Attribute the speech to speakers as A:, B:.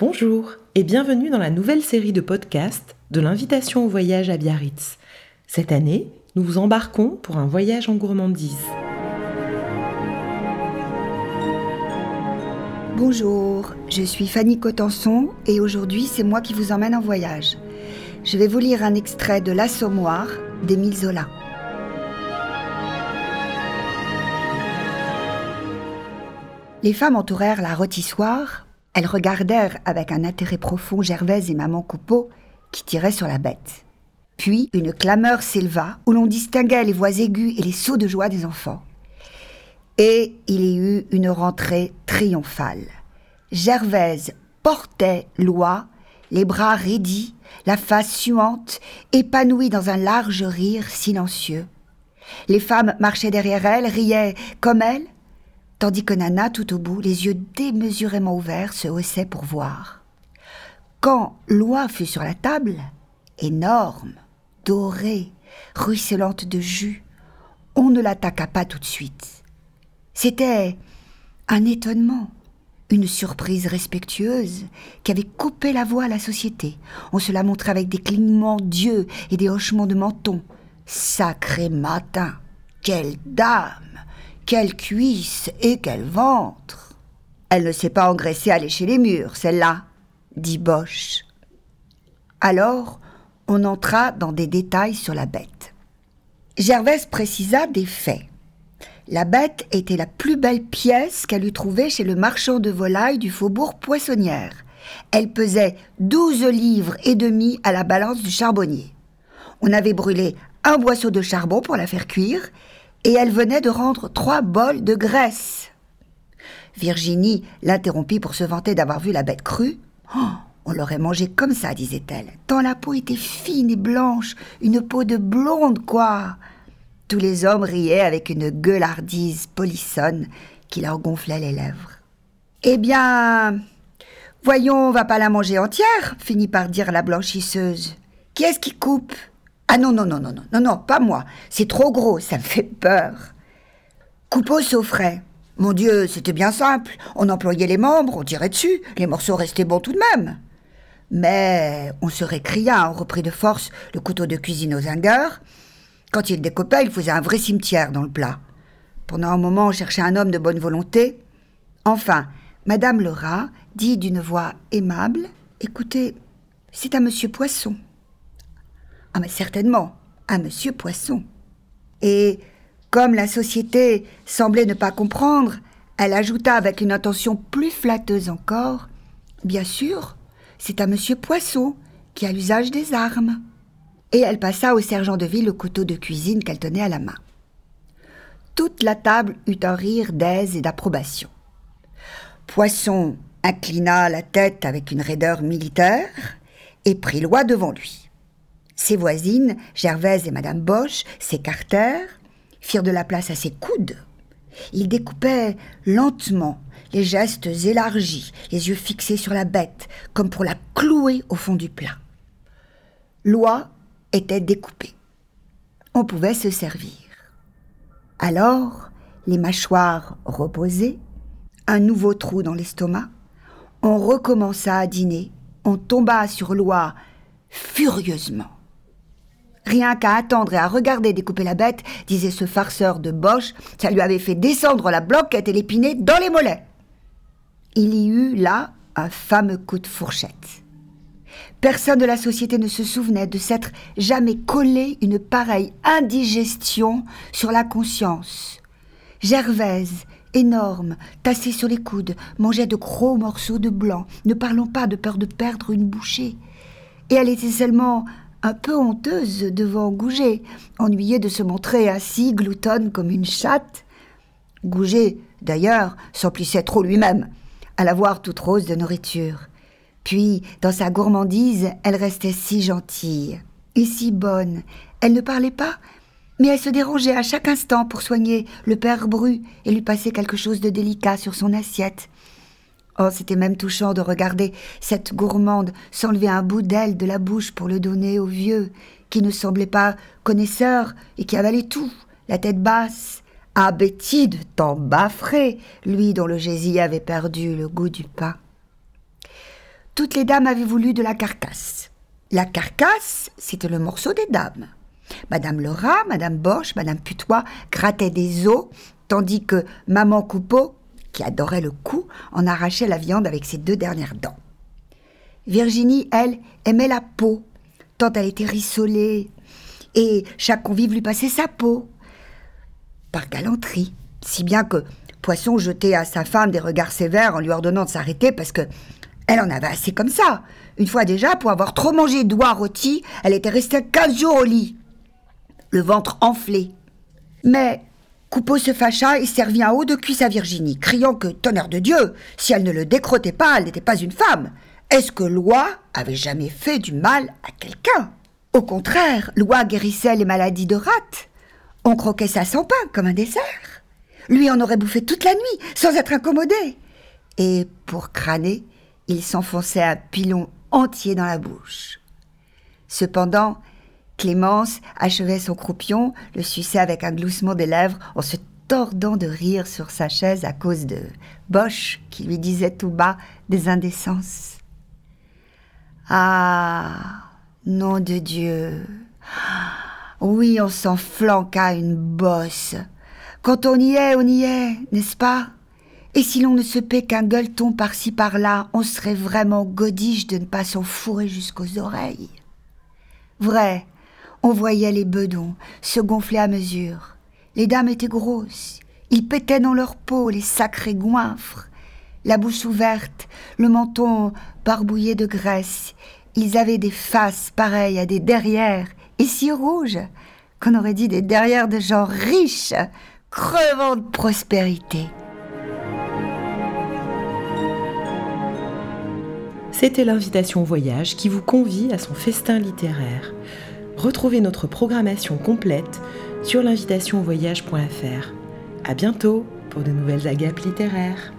A: Bonjour et bienvenue dans la nouvelle série de podcasts de l'invitation au voyage à Biarritz. Cette année, nous vous embarquons pour un voyage en gourmandise.
B: Bonjour, je suis Fanny Cotenson et aujourd'hui c'est moi qui vous emmène en voyage. Je vais vous lire un extrait de L'Assommoir d'Émile Zola. Les femmes entourèrent la rôtissoire elles regardèrent avec un intérêt profond Gervaise et maman Coupeau qui tiraient sur la bête. Puis une clameur s'éleva où l'on distinguait les voix aiguës et les sauts de joie des enfants. Et il y eut une rentrée triomphale. Gervaise portait Loi, les bras raidis, la face suante, épanouie dans un large rire silencieux. Les femmes marchaient derrière elle, riaient comme elle, tandis que Nana, tout au bout, les yeux démesurément ouverts, se haussait pour voir. Quand l'oie fut sur la table, énorme, dorée, ruisselante de jus, on ne l'attaqua pas tout de suite. C'était un étonnement, une surprise respectueuse qui avait coupé la voix à la société. On se la montrait avec des clignements d'yeux et des hochements de menton. Sacré matin, quelle dame quelle cuisse et quel ventre Elle ne s'est pas engraissée à lécher les murs, celle-là, dit Bosch. Alors, on entra dans des détails sur la bête. Gervaise précisa des faits. La bête était la plus belle pièce qu'elle eût trouvée chez le marchand de volailles du faubourg Poissonnière. Elle pesait douze livres et demi à la balance du charbonnier. On avait brûlé un boisseau de charbon pour la faire cuire et elle venait de rendre trois bols de graisse. Virginie l'interrompit pour se vanter d'avoir vu la bête crue. Oh, on l'aurait mangée comme ça, disait-elle, tant la peau était fine et blanche, une peau de blonde, quoi. Tous les hommes riaient avec une gueulardise polissonne qui leur gonflait les lèvres. Eh bien, voyons, on va pas la manger entière, finit par dire la blanchisseuse. Qui est-ce qui coupe? Ah non, non, non, non, non, non, non, pas moi. C'est trop gros, ça me fait peur. Coupeau s'offrait. Mon Dieu, c'était bien simple. On employait les membres, on tirait dessus. Les morceaux restaient bons tout de même. Mais on se récria, on reprit de force le couteau de cuisine aux zingueurs. Quand il découpait, il faisait un vrai cimetière dans le plat. Pendant un moment, on cherchait un homme de bonne volonté. Enfin, Madame rat dit d'une voix aimable Écoutez, c'est à Monsieur Poisson. Ah mais certainement, à Monsieur Poisson. Et comme la société semblait ne pas comprendre, elle ajouta avec une intention plus flatteuse encore Bien sûr, c'est à Monsieur Poisson qui a l'usage des armes. Et elle passa au sergent de ville le couteau de cuisine qu'elle tenait à la main. Toute la table eut un rire d'aise et d'approbation. Poisson inclina la tête avec une raideur militaire et prit loi devant lui. Ses voisines, Gervaise et Madame Bosch, s'écartèrent, firent de la place à ses coudes. Il découpait lentement, les gestes élargis, les yeux fixés sur la bête, comme pour la clouer au fond du plat. L'oie était découpée. On pouvait se servir. Alors, les mâchoires reposées, un nouveau trou dans l'estomac, on recommença à dîner, on tomba sur l'oie furieusement. Rien qu'à attendre et à regarder découper la bête, disait ce farceur de Bosch, ça lui avait fait descendre la bloquette et l'épinée dans les mollets. Il y eut là un fameux coup de fourchette. Personne de la société ne se souvenait de s'être jamais collé une pareille indigestion sur la conscience. Gervaise, énorme, tassée sur les coudes, mangeait de gros morceaux de blanc, ne parlant pas de peur de perdre une bouchée. Et elle était seulement un peu honteuse devant Gouget, ennuyée de se montrer assis gloutonne comme une chatte. Gouget, d'ailleurs, s'emplissait trop lui-même, à la voir toute rose de nourriture. Puis, dans sa gourmandise, elle restait si gentille et si bonne. Elle ne parlait pas, mais elle se dérangeait à chaque instant pour soigner le père Bru et lui passer quelque chose de délicat sur son assiette. Oh, c'était même touchant de regarder cette gourmande s'enlever un bout d'aile de la bouche pour le donner au vieux, qui ne semblait pas connaisseur et qui avalait tout, la tête basse, abéti de temps baffré, lui dont le gésil avait perdu le goût du pain. toutes les dames avaient voulu de la carcasse. La carcasse, c'était le morceau des dames. Madame Lerat, Madame Bosch, Madame Putois grattaient des os, tandis que Maman Coupeau, qui adorait le cou, en arrachait la viande avec ses deux dernières dents. Virginie, elle, aimait la peau, tant elle était rissolée, et chaque convive lui passait sa peau, par galanterie, si bien que Poisson jetait à sa femme des regards sévères en lui ordonnant de s'arrêter parce que elle en avait assez comme ça. Une fois déjà, pour avoir trop mangé d'oie rôti, elle était restée quinze jours au lit, le ventre enflé. Mais Coupeau se fâcha et servit un haut de cuisse à Virginie, criant que, tonnerre de Dieu, si elle ne le décrotait pas, elle n'était pas une femme. Est-ce que l'oie avait jamais fait du mal à quelqu'un? Au contraire, l'oie guérissait les maladies de rate. On croquait ça sans pain, comme un dessert. Lui en aurait bouffé toute la nuit, sans être incommodé. Et pour crâner, il s'enfonçait un pilon entier dans la bouche. Cependant, Clémence achevait son croupion, le suçait avec un gloussement des lèvres en se tordant de rire sur sa chaise à cause de Bosch qui lui disait tout bas des indécences. Ah, nom de Dieu. Oui, on s'en flanqua une bosse. Quand on y est, on y est, n'est-ce pas? Et si l'on ne se paie qu'un gueuleton par-ci par-là, on serait vraiment godiche de ne pas s'en fourrer jusqu'aux oreilles. Vrai, on voyait les bedons se gonfler à mesure. Les dames étaient grosses, ils pétaient dans leur peau les sacrés goinfres. La bouche ouverte, le menton barbouillé de graisse, ils avaient des faces pareilles à des derrières, et si rouges qu'on aurait dit des derrières de gens riches, crevant de prospérité.
A: C'était l'invitation au voyage qui vous convie à son festin littéraire. Retrouvez notre programmation complète sur l'invitationvoyage.fr. À bientôt pour de nouvelles agapes littéraires.